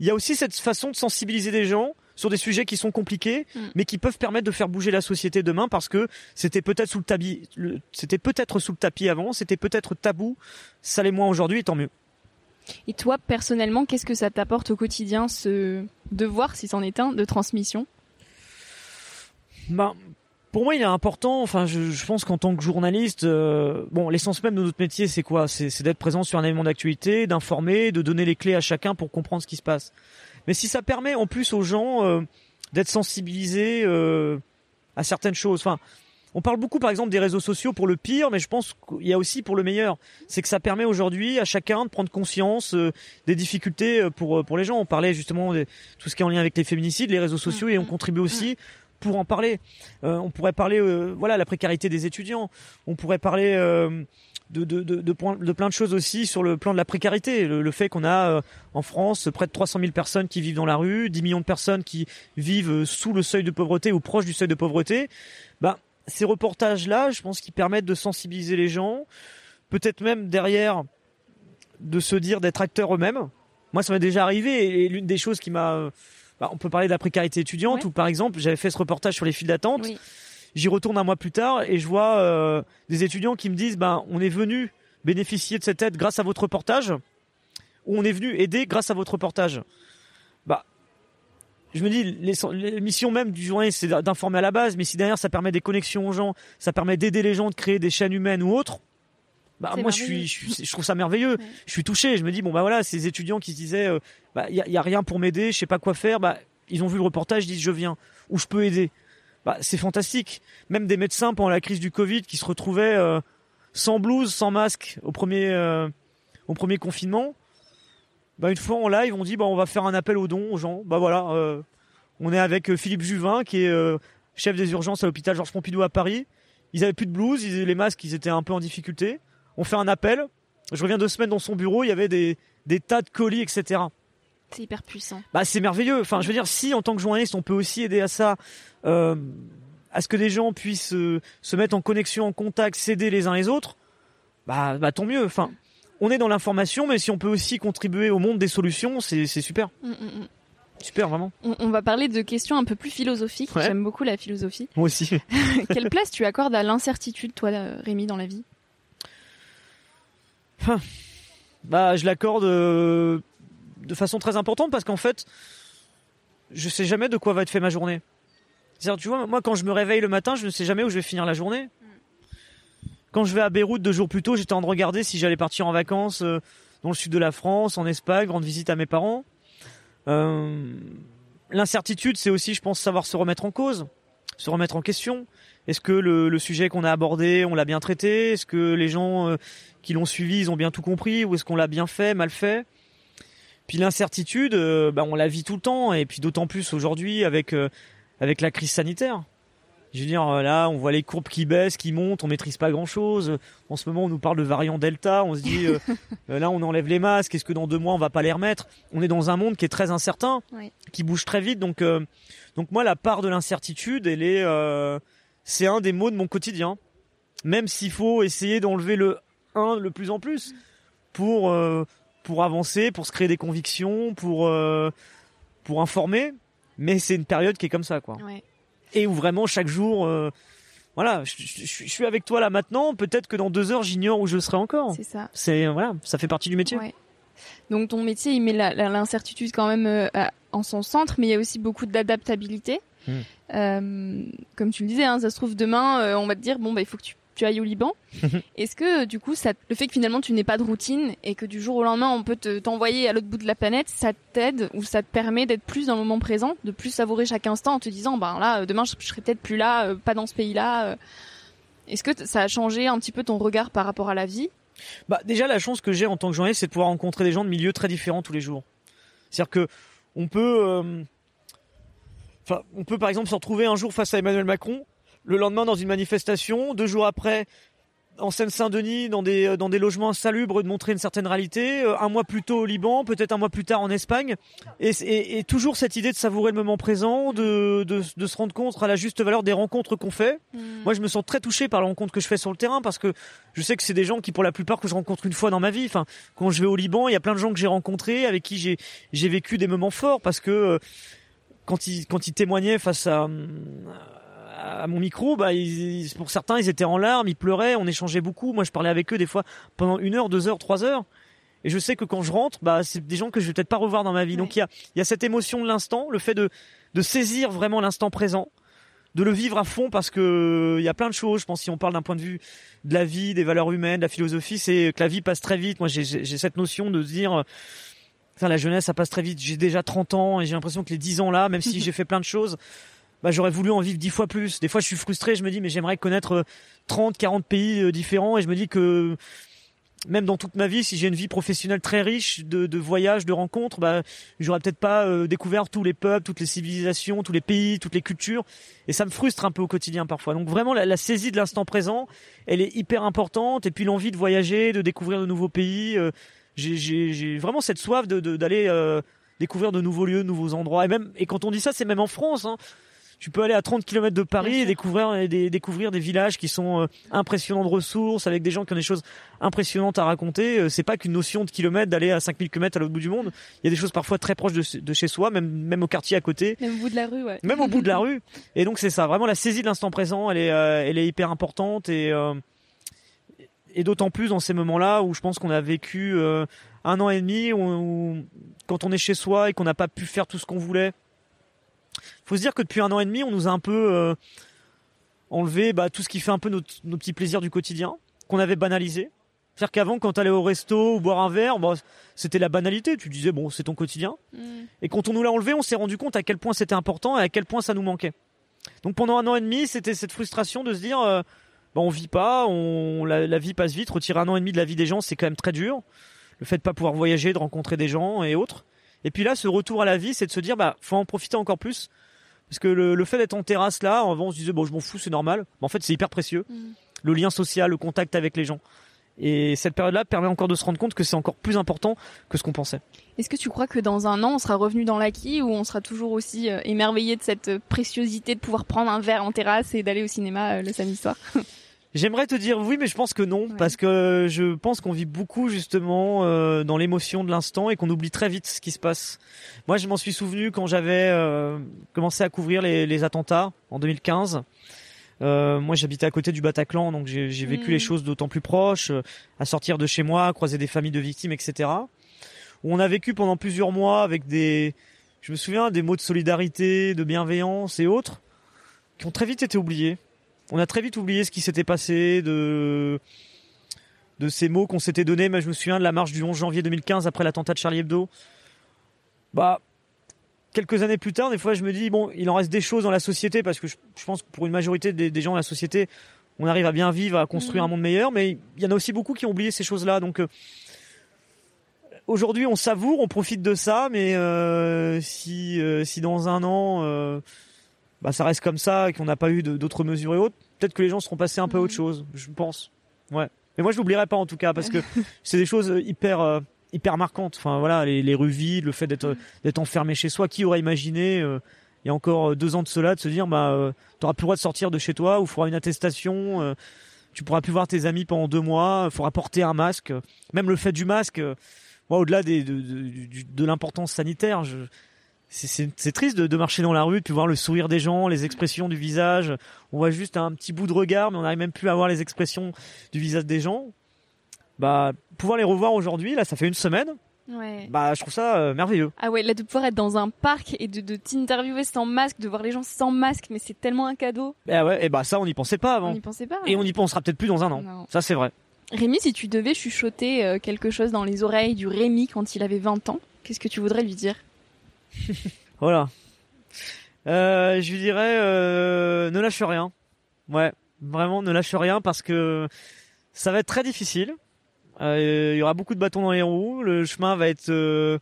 il y a aussi cette façon de sensibiliser des gens sur des sujets qui sont compliqués, mm. mais qui peuvent permettre de faire bouger la société demain parce que c'était peut-être sous le tapis, c'était peut-être sous le tapis avant, c'était peut-être tabou, ça l'est moins aujourd'hui, et tant mieux. Et toi, personnellement, qu'est-ce que ça t'apporte au quotidien, ce devoir, si c'en est un, de transmission? Ben, pour moi, il est important. Enfin, je, je pense qu'en tant que journaliste, euh, bon, l'essence même de notre métier, c'est quoi? C'est d'être présent sur un événement d'actualité, d'informer, de donner les clés à chacun pour comprendre ce qui se passe. Mais si ça permet en plus aux gens euh, d'être sensibilisés euh, à certaines choses, enfin, on parle beaucoup par exemple des réseaux sociaux pour le pire, mais je pense qu'il y a aussi pour le meilleur. C'est que ça permet aujourd'hui à chacun de prendre conscience euh, des difficultés euh, pour euh, pour les gens. On parlait justement de tout ce qui est en lien avec les féminicides, les réseaux sociaux, et on contribue aussi pour en parler. Euh, on pourrait parler, euh, voilà, la précarité des étudiants. On pourrait parler euh, de, plein de choses aussi sur le plan de la précarité. Le, le fait qu'on a euh, en France près de 300 000 personnes qui vivent dans la rue, 10 millions de personnes qui vivent sous le seuil de pauvreté ou proche du seuil de pauvreté. Bah, ces reportages-là, je pense qu'ils permettent de sensibiliser les gens, peut-être même derrière de se dire d'être acteurs eux-mêmes. Moi, ça m'est déjà arrivé et l'une des choses qui m'a bah, on peut parler de la précarité étudiante ouais. ou par exemple j'avais fait ce reportage sur les files d'attente. Oui. J'y retourne un mois plus tard et je vois euh, des étudiants qui me disent ben on est venu bénéficier de cette aide grâce à votre reportage. où on est venu aider grâce à votre reportage. Bah, je me dis, les, missions même du journaliste, c'est d'informer à la base, mais si derrière ça permet des connexions aux gens, ça permet d'aider les gens, de créer des chaînes humaines ou autres, bah moi je suis, je trouve ça merveilleux. Je suis touché. Je me dis bon bah voilà, ces étudiants qui se disaient, euh, bah il y a, rien pour m'aider, je sais pas quoi faire, bah ils ont vu le reportage, ils disent je viens, ou je peux aider. Bah c'est fantastique. Même des médecins pendant la crise du Covid qui se retrouvaient euh, sans blouse, sans masque au premier, euh, au premier confinement. Bah une fois en live, on dit bah on va faire un appel aux dons aux gens. Bah voilà, euh, on est avec Philippe Juvin qui est chef des urgences à l'hôpital Georges Pompidou à Paris. Ils avaient plus de blouse, ils, les masques, ils étaient un peu en difficulté. On fait un appel. Je reviens deux semaines dans son bureau, il y avait des, des tas de colis, etc. C'est hyper puissant. Bah c'est merveilleux. Enfin, je veux dire, si en tant que journaliste, on peut aussi aider à ça, euh, à ce que des gens puissent euh, se mettre en connexion, en contact, s'aider les uns les autres, bah, bah tant mieux. Enfin, on est dans l'information, mais si on peut aussi contribuer au monde des solutions, c'est super. Mm, mm, mm. Super, vraiment. On, va parler de questions un peu plus philosophiques. J'aime beaucoup la philosophie. Moi aussi. Quelle place tu accordes à l'incertitude, toi, Rémi, dans la vie? Bah, je l'accorde euh, de façon très importante parce qu'en fait, je sais jamais de quoi va être fait ma journée. C'est-à-dire, tu vois, moi, quand je me réveille le matin, je ne sais jamais où je vais finir la journée. Quand je vais à Beyrouth deux jours plus tôt, j'étais en train de regarder si j'allais partir en vacances euh, dans le sud de la France, en Espagne, rendre visite à mes parents. Euh, l'incertitude, c'est aussi, je pense, savoir se remettre en cause, se remettre en question. Est-ce que le, sujet qu'on a abordé, on l'a bien traité? Est-ce que les gens euh, qui l'ont suivi, ils ont bien tout compris Ou est-ce qu'on l'a bien fait, mal fait? Puis l'incertitude, bah, on la vit tout le temps, et puis d'autant plus aujourd'hui avec avec la crise sanitaire. Je veux dire, là, on voit les courbes qui baissent, qui montent, on maîtrise pas grand chose. En ce moment, on nous parle de variant Delta, on se dit, euh, euh, là, on enlève les masques, est-ce que dans deux mois, on va pas les remettre? On est dans un monde qui est très incertain, qui bouge très vite. Donc, euh, donc moi, la part de l'incertitude, elle est, c'est un des mots de mon quotidien. Même s'il faut essayer d'enlever le 1 le plus en plus pour pour avancer, pour se créer des convictions, pour pour informer. Mais c'est une période qui est comme ça, quoi. Ouais et où vraiment chaque jour, euh, voilà, je, suis avec toi là maintenant. Peut-être que dans deux heures, j'ignore où je serai encore. C'est ça. C'est voilà, ça fait partie du métier. Ouais. Donc ton métier, il met l'incertitude quand même euh, en son centre, mais il y a aussi beaucoup d'adaptabilité. Hmm. Euh, comme tu le disais, hein, ça se trouve demain, on va te dire bon bah il faut que tu tu ailles au Liban. Est-ce que du coup, ça, le fait que finalement tu n'aies pas de routine et que du jour au lendemain on peut te, t'envoyer à l'autre bout de la planète, ça t'aide ou ça te permet d'être plus dans le moment présent, de plus savourer chaque instant en te disant, ben là, demain je, serai peut-être plus là, euh, pas dans ce pays-là. Euh. Est-ce que ça a changé un petit peu ton regard par rapport à la vie? Bah déjà la chance que j'ai en tant que journaliste, c'est de pouvoir rencontrer des gens de milieux très différents tous les jours. C'est-à-dire que on peut, euh, on peut par exemple se retrouver un jour face à Emmanuel Macron le lendemain dans une manifestation, deux jours après en Seine-Saint-Denis dans des euh, dans des logements insalubres de montrer une certaine réalité, euh, un mois plus tôt au Liban, peut-être un mois plus tard en Espagne, et, et, toujours cette idée de savourer le moment présent, de, de, de se rendre compte à la juste valeur des rencontres qu'on fait. Hmm. Moi, je me sens très touché par les rencontres que je fais sur le terrain parce que je sais que c'est des gens qui, pour la plupart, que je rencontre une fois dans ma vie. Enfin, quand je vais au Liban, il y a plein de gens que j'ai rencontrés, avec qui j'ai j'ai vécu des moments forts parce que euh, quand ils quand ils témoignaient face à à mon micro, bah, pour certains, ils étaient en larmes, ils pleuraient, on échangeait beaucoup. Moi, je parlais avec eux des fois pendant une heure, deux heures, trois heures. Et je sais que quand je rentre, bah, c'est des gens que je vais peut-être pas revoir dans ma vie. Donc il y a, y a cette émotion de l'instant, le fait de, de saisir vraiment l'instant présent, de le vivre à fond parce que il y a plein de choses. Je pense si on parle d'un point de vue de la vie, des valeurs humaines, de la philosophie, c'est que la vie passe très vite. Moi, j'ai cette notion de dire, la jeunesse, ça passe très vite. J'ai déjà 30 ans et j'ai l'impression que les 10 ans là, même si j'ai fait plein de choses, bah, j'aurais voulu en vivre dix fois plus. Des fois, je suis frustré, je me dis, mais j'aimerais connaître 30, euh, 40 pays euh, différents, et je me dis que même dans toute ma vie, si j'ai une vie professionnelle très riche de, de voyages, de rencontres, bah, j'aurais peut-être pas euh, découvert tous les peuples, toutes les civilisations, tous les pays, toutes les cultures, et ça me frustre un peu au quotidien parfois. Donc vraiment, la, saisie de l'instant présent, elle est hyper importante, et puis l'envie de voyager, de découvrir de nouveaux pays. j'ai vraiment cette soif de d'aller découvrir de nouveaux lieux, de nouveaux endroits, et même et quand on dit ça, c'est même en France. Hein tu peux aller à 30 km de Paris et découvrir, des, découvrir des villages qui sont euh, impressionnants de ressources, avec des gens qui ont des choses impressionnantes à raconter. Euh, c'est pas qu'une notion de kilomètre d'aller à 5000 km à l'autre bout du monde. Il y a des choses parfois très proches de, de, chez soi, même, même au quartier à côté. Même au bout de la rue, ouais. Même au bout de la rue. Et donc c'est ça, vraiment la saisie de l'instant présent, elle est, euh, elle est hyper importante et et d'autant plus dans ces moments-là où je pense qu'on a vécu euh, un an et demi, où, quand on est chez soi et qu'on n'a pas pu faire tout ce qu'on voulait. Faut se dire que depuis un an et demi, on nous a un peu euh, enlevé bah, tout ce qui fait un peu nos, nos petits plaisirs du quotidien, qu'on avait banalisé. C'est-à-dire qu'avant, quand t'allais au resto ou boire un verre, bon, c'était la banalité. Tu disais, bon, c'est ton quotidien. Mm. Et quand on nous l'a enlevé, on s'est rendu compte à quel point c'était important et à quel point ça nous manquait. Donc pendant un an et demi, c'était cette frustration de se dire, euh, bah, on vit pas, on, la, la vie passe vite. Retirer un an et demi de la vie des gens, c'est quand même très dur. Le fait de pas pouvoir voyager, de rencontrer des gens et autres. Et puis là, ce retour à la vie, c'est de se dire, bah, faut en profiter encore plus. Parce que le, le fait d'être en terrasse là, avant on se disait, bon, je m'en fous, c'est normal. Mais en fait, c'est hyper précieux. Mm. Le lien social, le contact avec les gens. Et cette période-là permet encore de se rendre compte que c'est encore plus important que ce qu'on pensait. Est-ce que tu crois que dans un an, on sera revenu dans l'acquis ou on sera toujours aussi euh, émerveillé de cette euh, préciosité de pouvoir prendre un verre en terrasse et d'aller au cinéma euh, le samedi soir? J'aimerais te dire oui, mais je pense que non, Ouais. parce que je pense qu'on vit beaucoup justement euh, dans l'émotion de l'instant et qu'on oublie très vite ce qui se passe. Moi, je m'en suis souvenu quand j'avais euh, commencé à couvrir les, les attentats en 2015. Euh, moi, j'habitais à côté du Bataclan, donc j'ai vécu les choses d'autant plus proches, euh, à sortir de chez moi, à croiser des familles de victimes, etc. Où on a vécu pendant plusieurs mois avec des, je me souviens, des mots de solidarité, de bienveillance et autres, qui ont très vite été oubliés. On a très vite oublié ce qui s'était passé, de de ces mots qu'on s'était donnés. Mais je me souviens de la marche du 11 janvier 2015 après l'attentat de Charlie Hebdo. Bah, quelques années plus tard, des fois, je me dis bon, il en reste des choses dans la société parce que je, je pense que pour une majorité des, des gens dans la société, on arrive à bien vivre, à construire Mhm. un monde meilleur. Mais il y en a aussi beaucoup qui ont oublié ces choses-là. Donc euh, aujourd'hui, on savoure, on profite de ça, mais euh, si euh, si dans un an bah, ça reste comme ça et qu'on n'a pas eu d'autres mesures et autres, peut-être que les gens seront passés un peu à autre Mhm. chose, je pense. Ouais. Mais moi, je l'oublierai pas en tout cas parce que c'est des choses hyper euh, hyper marquantes. Enfin voilà, les, les rues vides, le fait d'être Mhm. d'être enfermé chez soi. Qui aurait imaginé euh, il y a encore euh, deux ans de cela de se dire bah euh, t'auras plus le droit de sortir de chez toi ou faudra une attestation. euh, tu pourras plus voir tes amis pendant deux mois. Faudra porter un masque. Même le fait du masque. euh, moi, au-delà des, de, de l'importance sanitaire, je, c'est- triste de, de marcher dans la rue, de puis voir le sourire des gens, les expressions du visage. On voit juste un petit bout de regard, mais on n'arrive même plus à voir les expressions du visage des gens. Bah, pouvoir les revoir aujourd'hui, là, ça fait une semaine. Ouais. Bah, je trouve ça euh, merveilleux. Ah ouais, là de pouvoir être dans un parc et de, de t'interviewer sans masque, de voir les gens sans masque, mais c'est tellement un cadeau. Bah ouais, et bah ça, on n'y pensait pas On avant. n'y pensait pas. Et on n'y pensera peut-être plus dans un an. Non. Ça, c'est vrai. Rémi, si tu devais chuchoter euh, quelque chose dans les oreilles du Rémi quand il avait 20 ans, qu'est-ce que tu voudrais lui dire? Voilà. Euh, je lui dirais, euh, ne lâche rien. Ouais, vraiment, ne lâche rien parce que ça va être très difficile. Euh, Il y aura beaucoup de bâtons dans les roues. Le chemin va être euh,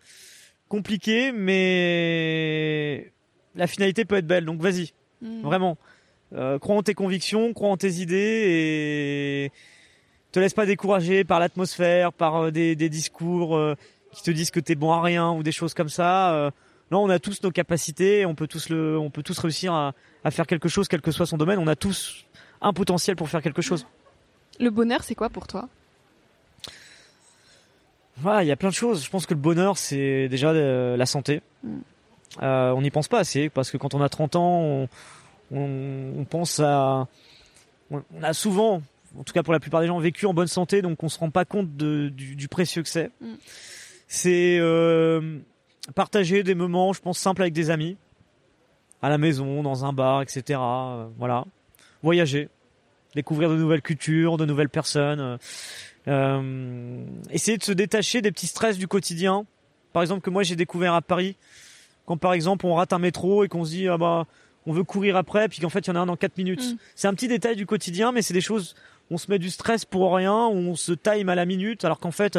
compliqué, mais la finalité peut être belle. Donc vas-y, Hmm. vraiment. Euh, crois en tes convictions, crois en tes idées et te laisse pas décourager par l'atmosphère, par euh, des, des discours euh, qui te disent que t'es bon à rien ou des choses comme ça. Euh, non, on a tous nos capacités, on peut tous le, on peut tous réussir à, à faire quelque chose, quel que soit son domaine. On a tous un potentiel pour faire quelque chose. Le bonheur, c'est quoi pour toi? Voilà, il y a plein de choses. Je pense que le bonheur, c'est déjà euh, la santé. Mm. Euh, on n'y pense pas assez parce que quand on a 30 ans, on, on, on pense à, on on a souvent, en tout cas pour la plupart des gens, vécu en bonne santé, donc on se rend pas compte de, du, du précieux que c'est. Mm. C'est euh, partager des moments, je pense, simples avec des amis, à la maison, dans un bar, etc. Euh, voilà, voyager, découvrir de nouvelles cultures, de nouvelles personnes. euh, euh, essayer de se détacher des petits stress du quotidien. Par exemple, que moi j'ai découvert à Paris, quand par exemple on rate un métro et qu'on se dit ah bah on veut courir après, puis qu'en fait il y en a un dans 4 minutes. Mm. C'est un petit détail du quotidien, mais c'est des choses où on se met du stress pour rien, où on se time à la minute, alors qu'en fait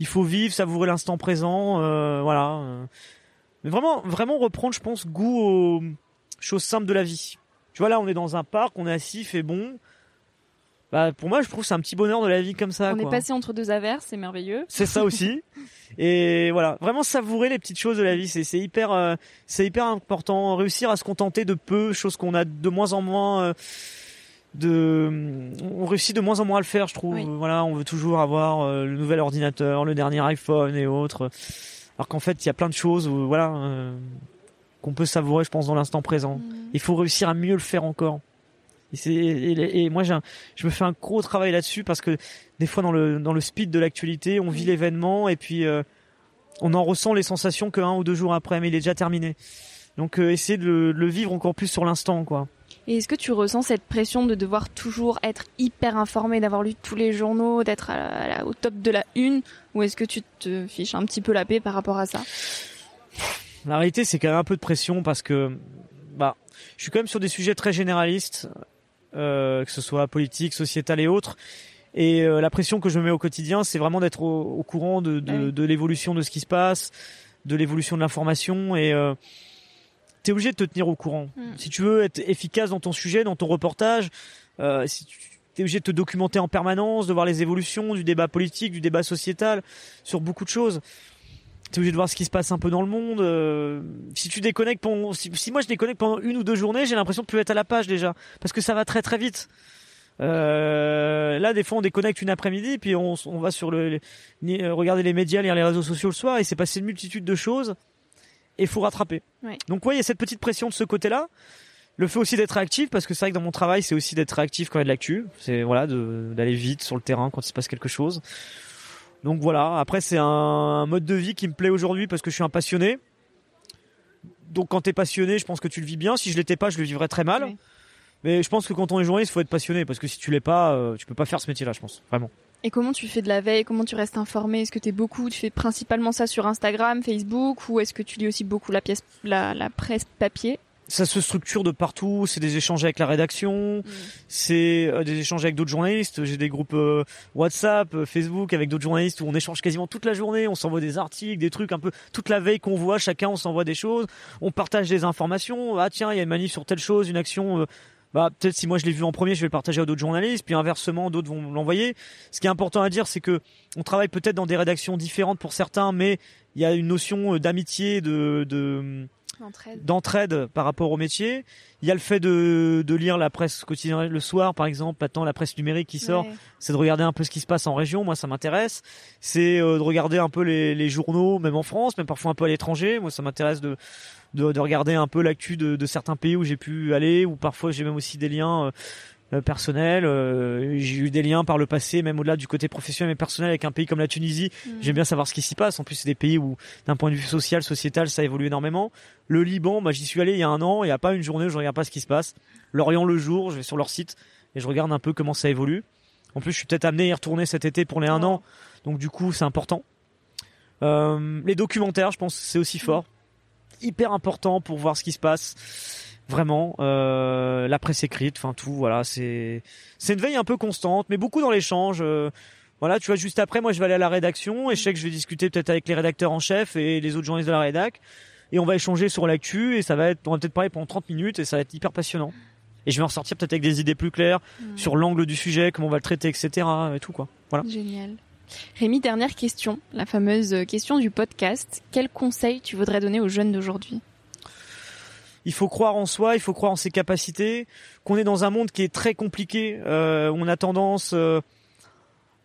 il faut vivre, savourer l'instant présent, euh, voilà. Mais vraiment, vraiment reprendre, je pense, goût aux choses simples de la vie. Tu vois là, on est dans un parc, on est assis, fait bon. Bah pour moi, je trouve que c'est un petit bonheur de la vie comme ça. On quoi. est passé entre deux averses, c'est merveilleux. C'est ça aussi. Et voilà, vraiment savourer les petites choses de la vie, c'est c'est hyper, euh, c'est hyper important. Réussir à se contenter de peu, choses qu'on a de moins en moins. euh, de, on réussit de moins en moins à le faire, je trouve. Oui. Voilà, on veut toujours avoir euh, le nouvel ordinateur, le dernier iPhone et autres. Alors qu'en fait, il y a plein de choses, où, voilà, euh, qu'on peut savourer, je pense, dans l'instant présent. Hmm. Il faut réussir à mieux le faire encore. Et, moi, je me fais un gros travail là-dessus parce que des fois, dans le, dans le speed de l'actualité, on vit l'événement et puis euh, on en ressent les sensations qu'un ou deux jours après, mais il est déjà terminé. Donc, euh, essayer de le, vivre encore plus sur l'instant, quoi. Et est-ce que tu ressens cette pression de devoir toujours être hyper informé, d'avoir lu tous les journaux, d'être au top de la une, ou est-ce que tu te fiches un petit peu la paix par rapport à ça? La réalité, c'est quand même un peu de pression parce que, bah, je suis quand même sur des sujets très généralistes. Euh, que ce soit politique, sociétal et autres. Et euh, la pression que je mets au quotidien, c'est vraiment d'être au, courant de, de, de l'évolution de ce qui se passe, de l'évolution de l'information et euh, t'es obligé de te tenir au courant. Mm. Si tu veux être efficace dans ton sujet, dans ton reportage, euh, si tu es obligé de te documenter en permanence, de voir les évolutions du débat politique, du débat sociétal, sur beaucoup de choses t'es obligé de voir ce qui se passe un peu dans le monde. Euh, si tu déconnectes pendant, si, moi je déconnecte pendant une ou deux journées, j'ai l'impression de plus être à la page déjà, parce que ça va très très vite. Euh, là, des fois, on déconnecte une après-midi, puis on, on, va sur le, euh, regarder les médias, lire les réseaux sociaux le soir, et c'est passé une multitude de choses, et faut rattraper. Donc, ouais, il y a cette petite pression de ce côté-là. Le fait aussi d'être actif, parce que c'est vrai que dans mon travail, c'est aussi d'être actif quand il y a de l'actu. C'est voilà, d'aller vite sur le terrain quand il se passe quelque chose. Donc voilà, après c'est un, mode de vie qui me plaît aujourd'hui parce que je suis un passionné. Donc quand t'es passionné, je pense que tu le vis bien. Si je l'étais pas, je le vivrais très mal. Mais je pense que quand on est journaliste, il faut être passionné parce que si tu l'es pas, euh, tu peux pas faire ce métier-là, je pense, vraiment. Et comment tu fais de la veille? Comment tu restes informé? Est-ce que tu es beaucoup? Tu fais principalement ça sur Instagram, Facebook, ou est-ce que tu lis aussi beaucoup la pièce, la presse papier? Ça se structure de partout. C'est des échanges avec la rédaction, mm. c'est euh, des échanges avec d'autres journalistes. J'ai des groupes euh, WhatsApp, euh, Facebook avec d'autres journalistes où on échange quasiment toute la journée. On s'envoie des articles, des trucs un peu toute la veille qu'on voit. Chacun on s'envoie des choses. On partage des informations. Ah tiens, il y a une manif sur telle chose, une action. Bah peut-être si moi je l'ai vu en premier, je vais le partager à d'autres journalistes. Puis inversement, d'autres vont l'envoyer. Ce qui est important à dire, c'est que on travaille peut-être dans des rédactions différentes pour certains, mais il y a une notion d'amitié, de, de d'entraide par rapport au métier. Il y a le fait de, de lire la presse quotidienne le soir, par exemple. Maintenant, la presse numérique qui sort, c'est de regarder un peu ce qui se passe en région. Moi, ça m'intéresse. C'est euh, de regarder un peu les, les, journaux, même en France, même parfois un peu à l'étranger. Moi, ça m'intéresse de, de, de, regarder un peu l'actu de, de certains pays où j'ai pu aller, ou parfois j'ai même aussi des liens euh, personnel. Euh, j'ai eu des liens par le passé, même au-delà du côté professionnel et personnel, avec un pays comme la Tunisie. Mm. J'aime bien savoir ce qui s'y passe. En plus, c'est des pays où, d'un point de vue social, sociétal, ça évolue énormément. Le Liban, bah, j'y suis allé il y a un an. Il n'y a pas une journée où je regarde pas ce qui se passe. L'Orient le jour, je vais sur leur site et je regarde un peu comment ça évolue. En plus, je suis peut-être amené à y retourner cet été pour les un an. Donc, du coup, c'est important. Euh, les documentaires, je pense, c'est aussi fort. Hyper important pour voir ce qui se passe vraiment euh, la presse écrite enfin tout voilà c'est c'est une veille un peu constante mais beaucoup dans l'échange euh, voilà tu vois juste après moi je vais aller à la rédaction et je sais que je vais discuter peut-être avec les rédacteurs en chef et les autres journalistes de la rédac et on va échanger sur l'actu et ça va être on va peut-être parler pendant 30 minutes et ça va être hyper passionnant. Et je vais en ressortir peut-être avec des idées plus claires sur l'angle du sujet comment on va le traiter etc et tout quoi. Voilà. Génial. Rémi, dernière question, la fameuse question du podcast. Quel conseil tu voudrais donner aux jeunes d'aujourd'hui? Il faut croire en soi, il faut croire en ses capacités, qu'on est dans un monde qui est très compliqué, euh, on a tendance euh,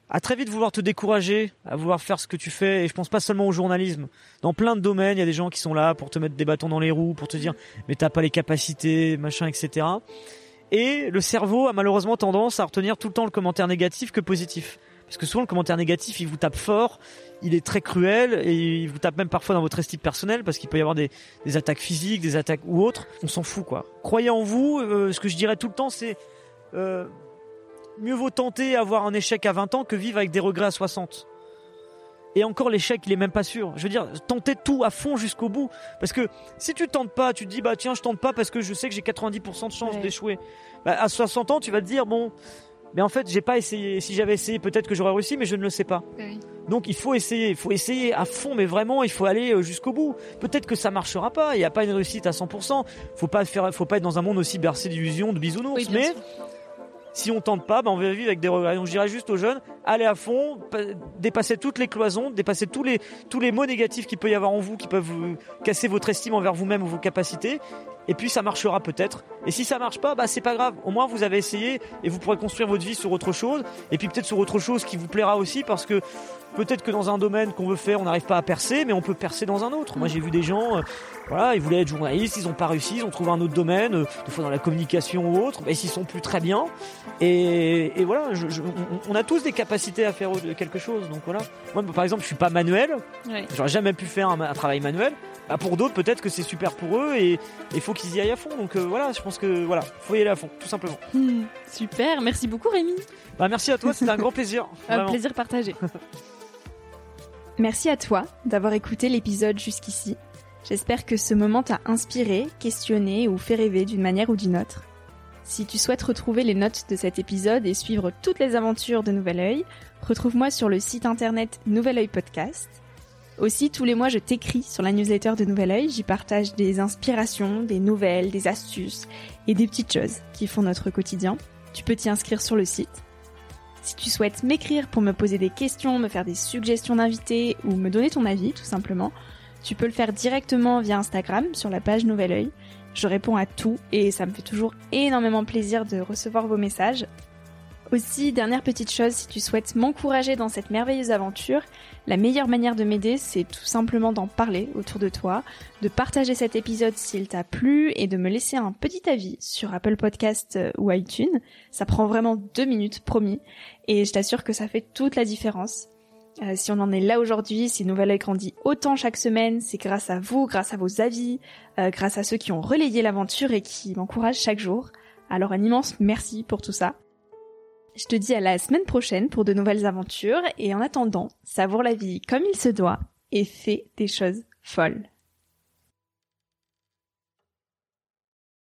à très vite vouloir te décourager, à vouloir faire ce que tu fais, et je pense pas seulement au journalisme. Dans plein de domaines, il y a des gens qui sont là pour te mettre des bâtons dans les roues, pour te dire mais t'as pas les capacités, machin, etc. Et le cerveau a malheureusement tendance à retenir tout le temps le commentaire négatif que positif. Parce que souvent le commentaire négatif, il vous tape fort, il est très cruel et il vous tape même parfois dans votre estime personnelle parce qu'il peut y avoir des, attaques physiques, des attaques ou autres. On s'en fout quoi. Croyez en vous. Euh, ce que je dirais tout le temps, c'est euh, mieux vaut tenter avoir un échec à 20 ans que vivre avec des regrets à 60. Et encore l'échec, il est même pas sûr. Je veux dire, tentez tout à fond jusqu'au bout. Parce que si tu tentes pas, tu te dis bah tiens je tente pas parce que je sais que j'ai 90% de chance d'échouer. Bah, à 60 ans, tu vas te dire bon mais en fait j'ai pas essayé. Si j'avais essayé, peut-être que j'aurais réussi, mais je ne le sais pas. Donc il faut essayer, il faut essayer à fond, mais vraiment il faut aller euh, jusqu'au bout. Peut-être que ça marchera pas, il n'y a pas une réussite à 100%. Faut pas faire, faut pas être dans un monde aussi bercé d'illusions, de bisounours. mais si on tente pas, ben on va vivre avec des regrets. Donc je dirais juste aux jeunes, allez à fond, dépassez toutes les cloisons, dépassez tous les mots négatifs qu'il peut y avoir en vous, qui peuvent vous casser votre estime envers vous-même ou vos capacités, et puis ça marchera peut-être. Et si ça marche pas, bah c'est pas grave. Au moins vous avez essayé et vous pourrez construire votre vie sur autre chose et puis peut-être sur autre chose qui vous plaira aussi parce que peut-être que dans un domaine qu'on veut faire, on n'arrive pas à percer, mais on peut percer dans un autre. Moi, j'ai vu des gens, euh, voilà, ils voulaient être journalistes, ils ont pas réussi, ils ont trouvé un autre domaine, euh, des fois dans la communication ou autre, mais ils s'y sont plus très bien. Et, voilà, on, a tous des capacités à faire quelque chose. Donc voilà. Moi, par exemple, je suis pas manuel, j'aurais jamais pu faire un travail manuel. Bah, pour d'autres, peut-être que c'est super pour eux et il faut qu'ils y aillent à fond. Donc euh, voilà, je pense que voilà, faut y aller à fond, tout simplement. Hmm, super, merci beaucoup Rémi. Bah merci à toi, c'était un grand plaisir. un plaisir partagé. merci à toi d'avoir écouté l'épisode jusqu'ici. J'espère que ce moment t'a inspiré, questionné ou fait rêver d'une manière ou d'une autre. Si tu souhaites retrouver les notes de cet épisode et suivre toutes les aventures de Nouvel Oeil, retrouve-moi sur le site internet Nouvel Oeil Podcast aussi, tous les mois, je t'écris sur la newsletter de Nouvel Oeil. J'y partage des inspirations, des nouvelles, des astuces et des petites choses qui font notre quotidien. Tu peux t'y inscrire sur le site. Si tu souhaites m'écrire pour me poser des questions, me faire des suggestions d'invités ou me donner ton avis, tout simplement, tu peux le faire directement via Instagram sur la page Nouvel Oeil. Je réponds à tout et ça me fait toujours énormément plaisir de recevoir vos messages. Aussi, dernière petite chose, si tu souhaites m'encourager dans cette merveilleuse aventure, la meilleure manière de m'aider, c'est tout simplement d'en parler autour de toi, de partager cet épisode s'il t'a plu et de me laisser un petit avis sur Apple Podcast euh, ou iTunes. Ça prend vraiment deux minutes, promis, et je t'assure que ça fait toute la différence. Euh, si on en est là aujourd'hui, si Nouvelle Oeil grandit autant chaque semaine, c'est grâce à vous, grâce à vos avis, euh, grâce à ceux qui ont relayé l'aventure et qui m'encouragent chaque jour. Alors un immense merci pour tout ça. Je te dis à la semaine prochaine pour de nouvelles aventures et en attendant, savoure la vie comme il se doit et fais des choses folles.